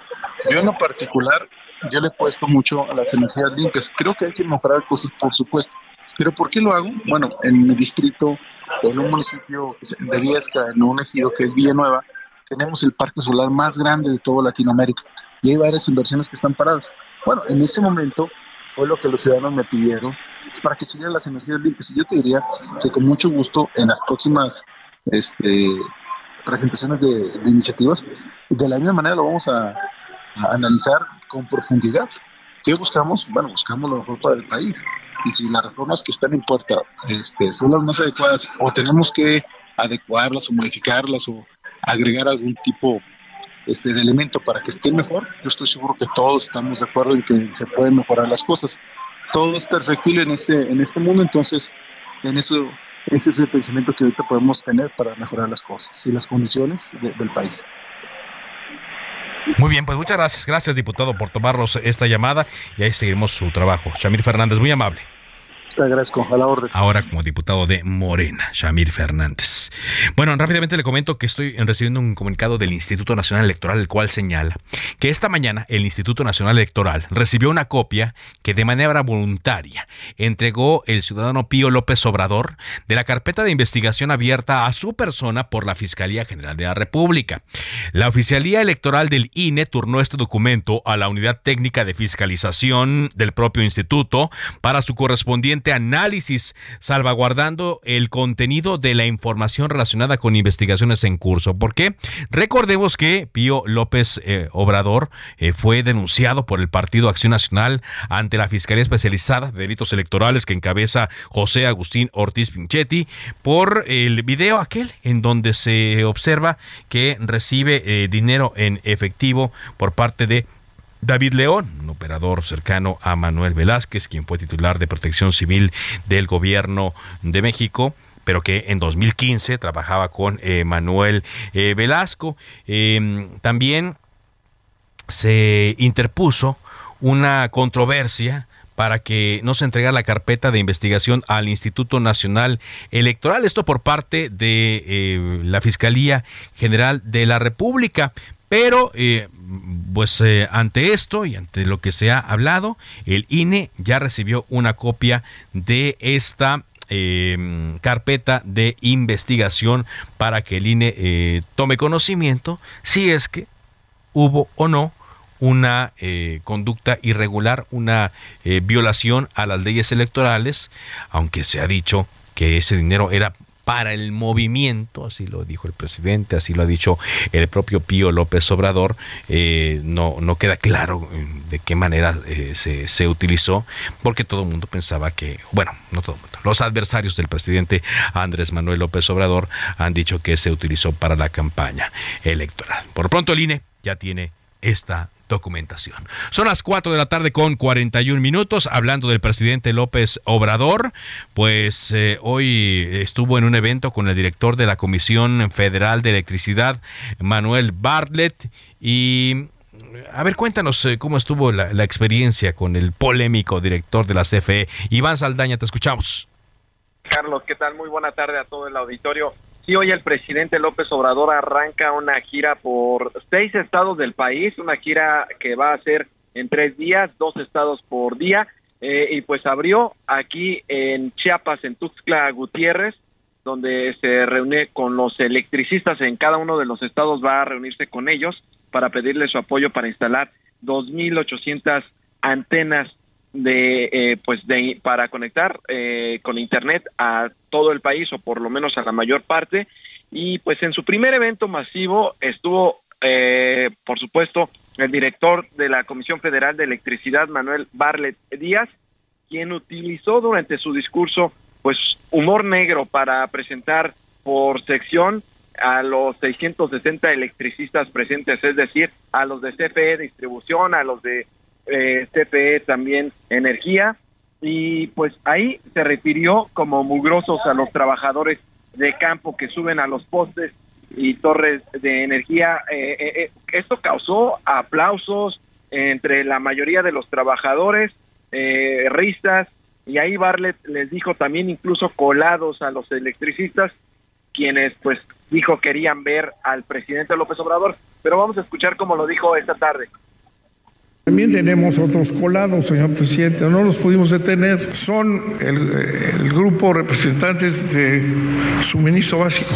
yo en lo particular, yo le he puesto mucho a las energías limpias. Creo que hay que mejorar cosas, por supuesto. Pero ¿por qué lo hago? Bueno, en mi distrito, en un municipio de Viesca, en un ejido que es Villanueva, tenemos el parque solar más grande de toda Latinoamérica y hay varias inversiones que están paradas. Bueno, en ese momento fue lo que los ciudadanos me pidieron para que siguieran las energías limpias. Yo te diría que con mucho gusto en las próximas este, presentaciones de, iniciativas, de la misma manera lo vamos a, analizar con profundidad. ¿Qué buscamos? Bueno, buscamos lo mejor para el país. Y si las reformas que están en puerta este, son las más adecuadas o tenemos que adecuarlas o modificarlas o agregar algún tipo este, de elemento para que esté mejor, yo estoy seguro que todos estamos de acuerdo en que se pueden mejorar las cosas. Todo es perfectible en este, en este mundo, entonces en eso ese es el pensamiento que ahorita podemos tener para mejorar las cosas y las condiciones del país. Muy bien, pues muchas gracias. Gracias, diputado, por tomarnos esta llamada y ahí seguiremos su trabajo. Shamir Fernández, muy amable. Te agradezco, a la orden. Ahora como diputado de Morena, Shamir Fernández. Bueno, rápidamente le comento que estoy recibiendo un comunicado del Instituto Nacional Electoral, el cual señala que esta mañana el Instituto Nacional Electoral recibió una copia que de manera voluntaria entregó el ciudadano Pío López Obrador de la carpeta de investigación abierta a su persona por la Fiscalía General de la República. La Oficialía Electoral del INE turnó este documento a la Unidad Técnica de Fiscalización del propio instituto para su correspondiente análisis, salvaguardando el contenido de la información relacionada con investigaciones en curso. ¿Por qué? Recordemos que Pío López eh, Obrador eh, fue denunciado por el Partido Acción Nacional ante la Fiscalía Especializada de Delitos Electorales que encabeza José Agustín Ortiz Pinchetti por el video aquel en donde se observa que recibe eh, dinero en efectivo por parte de David León, un operador cercano a Manuel Velázquez, quien fue titular de Protección Civil del Gobierno de México pero que en 2015 trabajaba con eh, Manuel eh, Velasco. Em, también se interpuso una controversia para que no se entregara la carpeta de investigación al Instituto Nacional Electoral. Esto por parte de eh, la Fiscalía General de la República. Pero pues eh, ante esto y ante lo que se ha hablado, el INE ya recibió una copia de esta em, carpeta de investigación para que el INE eh, tome conocimiento si es que hubo o no una eh, conducta irregular, una violación a las leyes electorales, aunque se ha dicho que ese dinero era para el movimiento, así lo dijo el presidente, así lo ha dicho el propio Pío López Obrador, eh, no, no queda claro eh, de qué manera eh, se, se, utilizó, porque todo el mundo pensaba que, bueno, no todo el mundo, los adversarios del presidente Andrés Manuel López Obrador han dicho que se utilizó para la campaña electoral. Por pronto el INE ya tiene esta documentación. Son las 4 de la tarde con 41 minutos. Hablando del presidente López Obrador, pues eh, hoy estuvo en un evento con el director de la Comisión Federal de Electricidad, Manuel Bartlett, y a ver, cuéntanos eh, cómo estuvo la, la, experiencia con el polémico director de la CFE. Iván Saldaña, te escuchamos. Carlos, ¿qué tal? Muy buena tarde a todo el auditorio. Sí, hoy el presidente López Obrador arranca una gira por seis estados del país, una gira que va a ser en tres días, dos estados por día, eh, y pues abrió aquí en Chiapas, en Tuxtla Gutiérrez, donde se reúne con los electricistas. En cada uno de los estados, va a reunirse con ellos para pedirle su apoyo para instalar 2.800 antenas de eh, pues de para conectar eh, con internet a todo el país o por lo menos a la mayor parte. Y pues en su primer evento masivo estuvo eh, por supuesto el director de la Comisión Federal de Electricidad Manuel Barlet Díaz quien utilizó durante su discurso pues humor negro para presentar por sección a los 660 electricistas presentes, es decir, a los de CFE Distribución, a los de eh, CPE también energía y pues ahí se refirió como mugrosos a los trabajadores de campo que suben a los postes y torres de energía. Eh, eh, eh, esto causó aplausos entre la mayoría de los trabajadores, risas y ahí Barlet les dijo también incluso colados a los electricistas quienes pues dijo querían ver al presidente López Obrador, pero vamos a escuchar cómo lo dijo esta tarde. También tenemos otros colados, señor presidente, no los pudimos detener. Son el, el grupo representantes de suministro básico.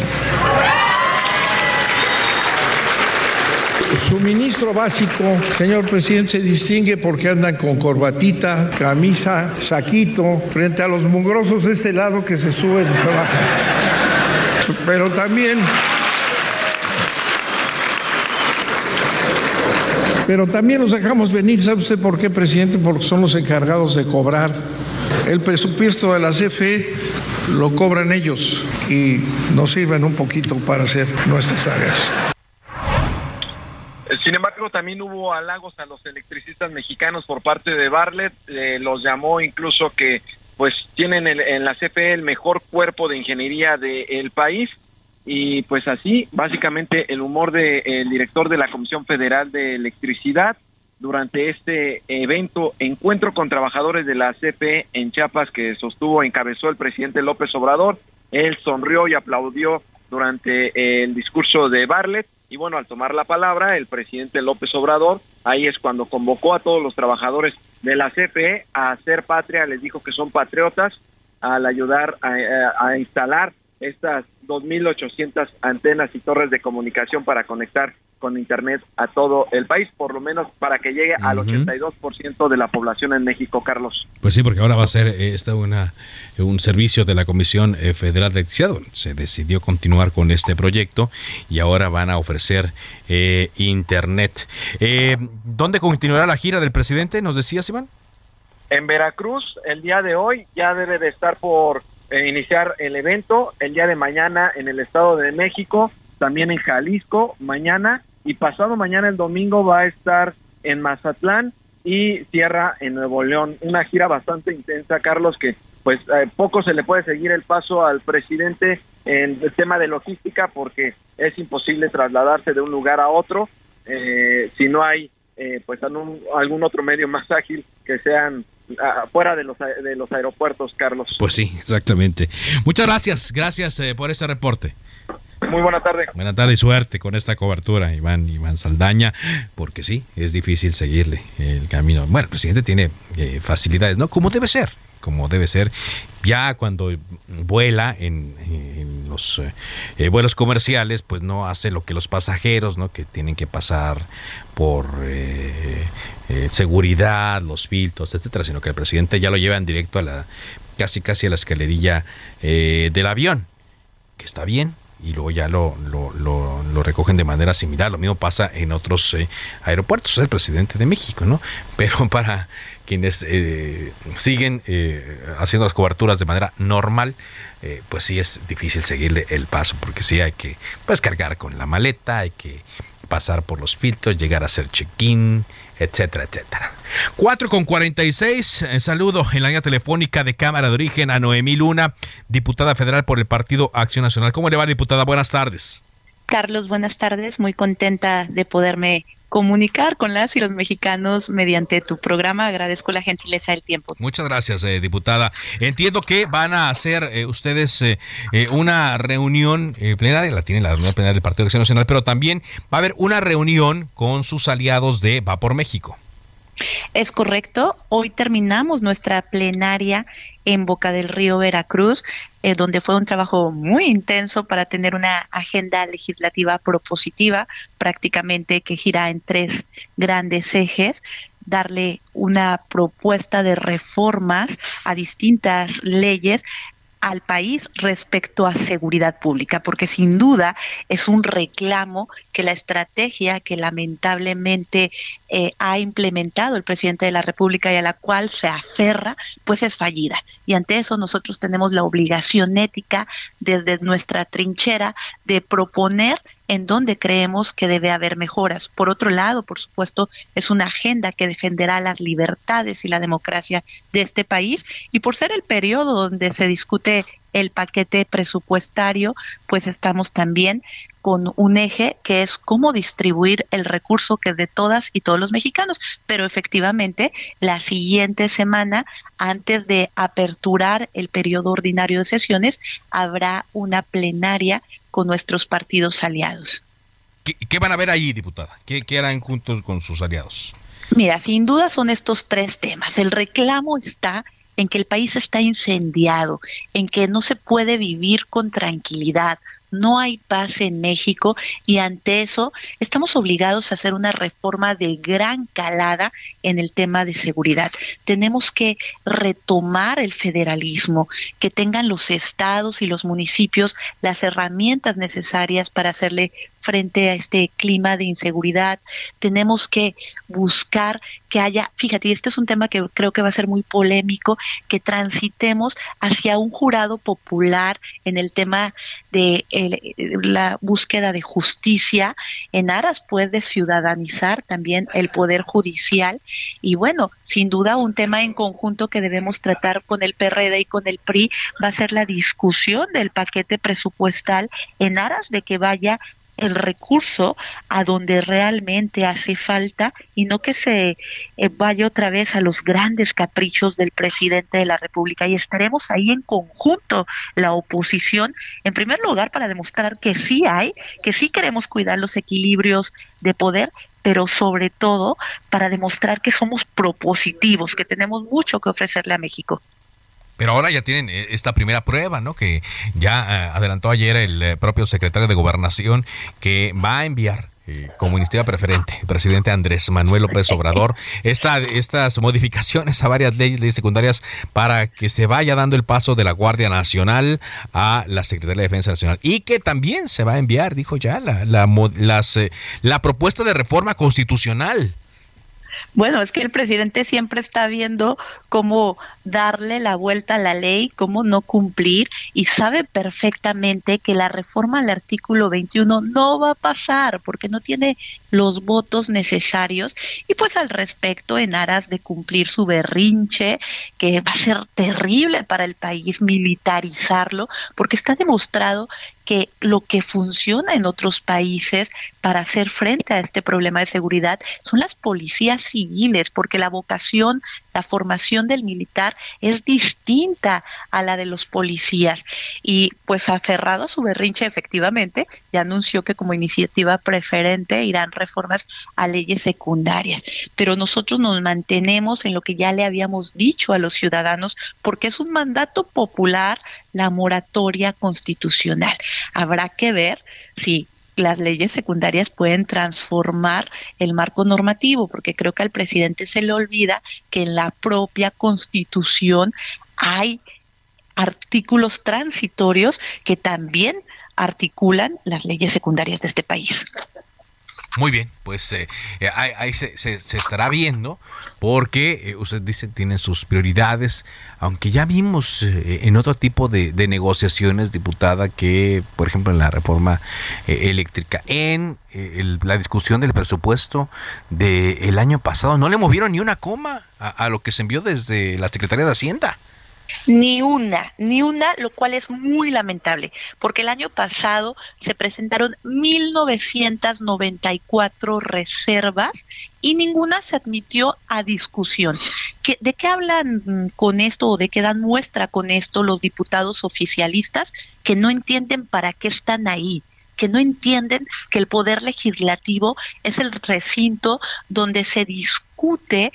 Suministro básico, señor presidente, se distingue porque andan con corbatita, camisa, saquito, frente a los mugrosos de este lado que se suben y se bajan. Pero también Pero también los dejamos venir, ¿sabe usted por qué, presidente? Porque son los encargados de cobrar. El presupuesto de la CFE lo cobran ellos y nos sirven un poquito para hacer nuestras áreas. Sin embargo, también hubo halagos a los electricistas mexicanos por parte de Barlet. Eh, los llamó incluso que pues tienen el, en la CFE el mejor cuerpo de ingeniería del país y pues así, básicamente el humor del director de la Comisión Federal de Electricidad durante este evento, encuentro con trabajadores de la CFE en Chiapas que sostuvo, encabezó el presidente López Obrador, él sonrió y aplaudió durante el discurso de Barlet y bueno, al tomar la palabra, el presidente López Obrador, ahí es cuando convocó a todos los trabajadores de la CFE a hacer patria, les dijo que son patriotas al ayudar a instalar estas 2.800 antenas y torres de comunicación para conectar con Internet a todo el país, por lo menos para que llegue al 82% de la población en México, Carlos. Pues sí, porque ahora va a ser eh, esta una, un servicio de la Comisión eh, Federal de Electricidad. Se decidió continuar con este proyecto y ahora van a ofrecer eh, Internet. ¿Dónde continuará la gira del presidente? ¿Nos decías, Iván? En Veracruz, el día de hoy, ya debe de estar por eh, iniciar el evento el día de mañana en el Estado de México, también en Jalisco mañana y pasado mañana el domingo va a estar en Mazatlán y cierra en Nuevo León. Una gira bastante intensa, Carlos, que pues eh, poco se le puede seguir el paso al presidente en el tema de logística porque es imposible trasladarse de un lugar a otro eh, si no hay pues algún, algún otro medio más ágil que sean fuera de los, de los aeropuertos, Carlos. Pues sí, exactamente. Muchas gracias, gracias eh, por este reporte. Muy buena tarde. Buena tarde y suerte con esta cobertura, Iván, Iván Saldaña, porque sí, es difícil seguirle el camino. Bueno, el presidente tiene eh, facilidades, ¿no? Como debe ser, como debe ser. Ya cuando vuela en, los eh, vuelos comerciales, pues no hace lo que los pasajeros, ¿no? Que tienen que pasar por eh, seguridad, los filtros, etcétera, sino que el presidente ya lo lleva en directo a la casi casi a la escalerilla eh, del avión, que está bien, y luego ya lo, lo, lo, recogen de manera similar. Lo mismo pasa en otros eh, aeropuertos, el presidente de México, ¿no? Pero para quienes siguen haciendo las coberturas de manera normal, pues sí es difícil seguirle el paso, porque sí hay que pues, cargar con la maleta, hay que pasar por los filtros, llegar a hacer check-in, etcétera, etcétera. 4 con 46, eh, saludo en la línea telefónica de Cámara de Origen a Noemí Luna, diputada federal por el Partido Acción Nacional. ¿Cómo le va, diputada? Buenas tardes. Carlos, buenas tardes. Muy contenta de poderme comunicar con las y los mexicanos mediante tu programa. Agradezco la gentileza del tiempo. Muchas gracias, eh, diputada. Entiendo que van a hacer eh, ustedes eh, una reunión plenaria, la tienen la reunión plenaria del Partido de Acción Nacional, pero también va a haber una reunión con sus aliados de Va por México. Es correcto. Hoy terminamos nuestra plenaria en Boca del Río, Veracruz, eh, donde fue un trabajo muy intenso para tener una agenda legislativa propositiva, prácticamente que gira en tres grandes ejes darle una propuesta de reformas a distintas leyes al país respecto a seguridad pública, porque sin duda es un reclamo que la estrategia que lamentablemente eh, ha implementado el presidente de la República y a la cual se aferra, pues es fallida. Y ante eso nosotros tenemos la obligación ética desde nuestra trinchera de proponer en donde creemos que debe haber mejoras. Por otro lado, por supuesto, es una agenda que defenderá las libertades y la democracia de este país y por ser el periodo donde se discute el paquete presupuestario, pues estamos también con un eje que es cómo distribuir el recurso que es de todas y todos los mexicanos. Pero efectivamente, la siguiente semana, antes de aperturar el periodo ordinario de sesiones, habrá una plenaria con nuestros partidos aliados. ¿Qué, van a ver ahí, diputada? ¿Qué, ¿Qué harán juntos con sus aliados? Mira, sin duda son estos tres temas. El reclamo está en que el país está incendiado, en que no se puede vivir con tranquilidad, no hay paz en México y ante eso estamos obligados a hacer una reforma de gran calada en el tema de seguridad. Tenemos que retomar el federalismo, que tengan los estados y los municipios las herramientas necesarias para hacerle frente a este clima de inseguridad. Tenemos que buscar que haya, fíjate, este es un tema que creo que va a ser muy polémico, que transitemos hacia un jurado popular en el tema de la búsqueda de justicia en aras pues de ciudadanizar también el poder judicial. Y bueno, sin duda un tema en conjunto que debemos tratar con el PRD y con el PRI va a ser la discusión del paquete presupuestal en aras de que vaya el recurso a donde realmente hace falta y no que se eh, vaya otra vez a los grandes caprichos del presidente de la República. Y estaremos ahí en conjunto, la oposición, en primer lugar para demostrar que sí hay, que sí queremos cuidar los equilibrios de poder, pero sobre todo para demostrar que somos propositivos, que tenemos mucho que ofrecerle a México. Pero ahora ya tienen eh, esta primera prueba, ¿no? Que ya eh, adelantó ayer el eh, propio secretario de Gobernación que va a enviar como iniciativa preferente, el presidente Andrés Manuel López Obrador, esta, estas modificaciones a varias leyes, secundarias para que se vaya dando el paso de la Guardia Nacional a la Secretaría de Defensa Nacional y que también se va a enviar, dijo ya, la, la, las, la propuesta de reforma constitucional bueno, es que el presidente siempre está viendo cómo darle la vuelta a la ley, cómo no cumplir y sabe perfectamente que la reforma al artículo 21 no va a pasar porque no tiene los votos necesarios y pues al respecto en aras de cumplir su berrinche que va a ser terrible para el país militarizarlo porque está demostrado que lo que funciona en otros países para hacer frente a este problema de seguridad son las policías civiles, porque la vocación, la formación del militar es distinta a la de los policías. Y pues aferrado a su berrinche, efectivamente, ya anunció que como iniciativa preferente irán reformas a leyes secundarias. Pero nosotros nos mantenemos en lo que ya le habíamos dicho a los ciudadanos, porque es un mandato popular la moratoria constitucional. Habrá que ver si las leyes secundarias pueden transformar el marco normativo, porque creo que al presidente se le olvida que en la propia constitución hay artículos transitorios que también articulan las leyes secundarias de este país. Muy bien, pues eh, eh, ahí, se, estará viendo porque eh, usted dice tienen sus prioridades, aunque ya vimos en otro tipo de, negociaciones, diputada, que por ejemplo en la reforma eléctrica, en la discusión del presupuesto del año pasado, no le movieron ni una coma a lo que se envió desde la Secretaría de Hacienda. Ni una, ni una, lo cual es muy lamentable, porque el año pasado se presentaron 1.994 reservas y ninguna se admitió a discusión. ¿De qué hablan con esto o de qué dan muestra con esto los diputados oficialistas que no entienden para qué están ahí? que no entienden que el poder legislativo es el recinto donde se discute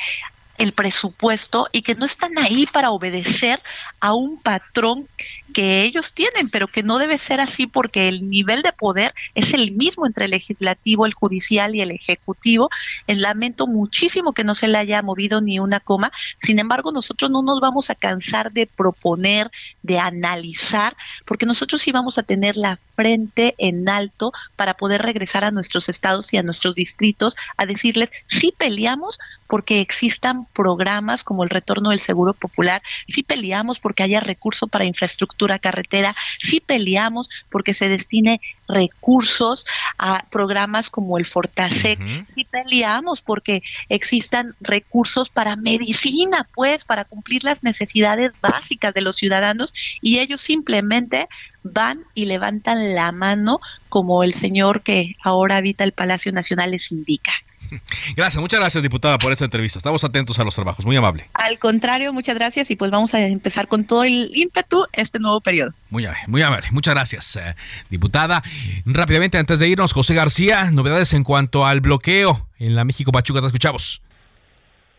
el presupuesto y que no están ahí para obedecer a un patrón que ellos tienen, pero que no debe ser así porque el nivel de poder es el mismo entre el legislativo, el judicial y el ejecutivo. lamento muchísimo que no se le haya movido ni una coma. Sin embargo, nosotros no nos vamos a cansar de proponer, de analizar, porque nosotros sí vamos a tener la frente en alto para poder regresar a nuestros estados y a nuestros distritos a decirles, sí peleamos porque existan programas como el retorno del seguro popular, sí peleamos porque haya recurso para infraestructura infraestructura carretera, sí peleamos porque se destine recursos a programas como el Fortasec, sí peleamos porque existan recursos para medicina, pues, para cumplir las necesidades básicas de los ciudadanos y ellos simplemente van y levantan la mano como el señor que ahora habita el Palacio Nacional les indica. Gracias, muchas gracias, diputada, por esta entrevista. Estamos atentos a los trabajos, muy amable. Al contrario, muchas gracias y pues vamos a empezar con todo el ímpetu este nuevo periodo. Muy amable, muy amable. Muchas gracias, eh, diputada. Rápidamente, antes de irnos, José García, novedades en cuanto al bloqueo en la México Pachuca, te escuchamos.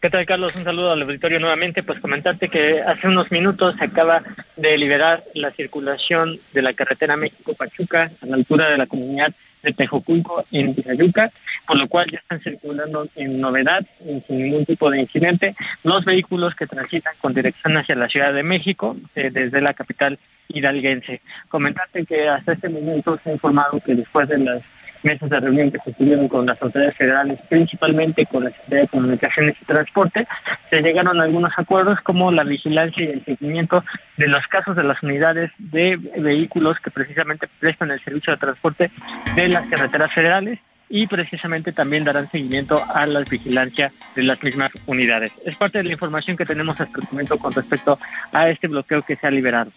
¿Qué tal, Carlos? Un saludo al auditorio nuevamente. Pues comentarte que hace unos minutos se acaba de liberar la circulación de la carretera México-Pachuca a la altura de la comunidad de Tejoculco en Tizayuca, por lo cual ya están circulando en novedad, sin ningún tipo de incidente, los vehículos que transitan con dirección hacia la Ciudad de México eh, desde la capital hidalguense. Comentarte que hasta este momento se ha informado que después de las mesas de reunión que se tuvieron con las autoridades federales, principalmente con la Secretaría de Comunicaciones y Transporte, se llegaron a algunos acuerdos como la vigilancia y el seguimiento de los casos de las unidades de vehículos que precisamente prestan el servicio de transporte de las carreteras federales y precisamente también darán seguimiento a la vigilancia de las mismas unidades. Es parte de la información que tenemos hasta el momento con respecto a este bloqueo que se ha liberado.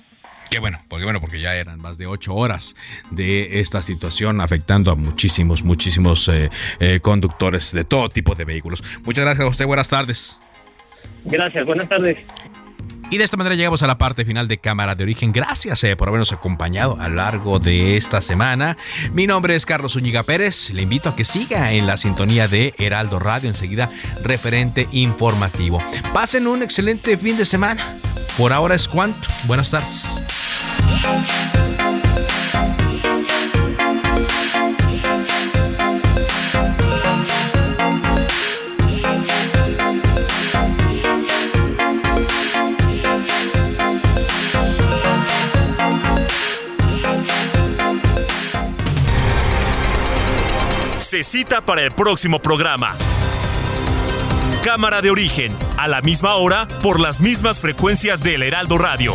Qué bueno, porque bueno, porque ya eran más de ocho horas de esta situación afectando a muchísimos, muchísimos eh, eh, conductores de todo tipo de vehículos. Muchas gracias, José. Buenas tardes. Gracias, buenas tardes. Y de esta manera llegamos a la parte final de Cámara de Origen. Gracias eh, por habernos acompañado a lo largo de esta semana. Mi nombre es Carlos Uñiga Pérez. Le invito a que siga en la sintonía de Heraldo Radio, enseguida referente informativo. Pasen un excelente fin de semana. Por ahora es cuanto. Buenas tardes. Se cita para el próximo programa. Cámara de origen, a la misma hora, por las mismas frecuencias del Heraldo Radio.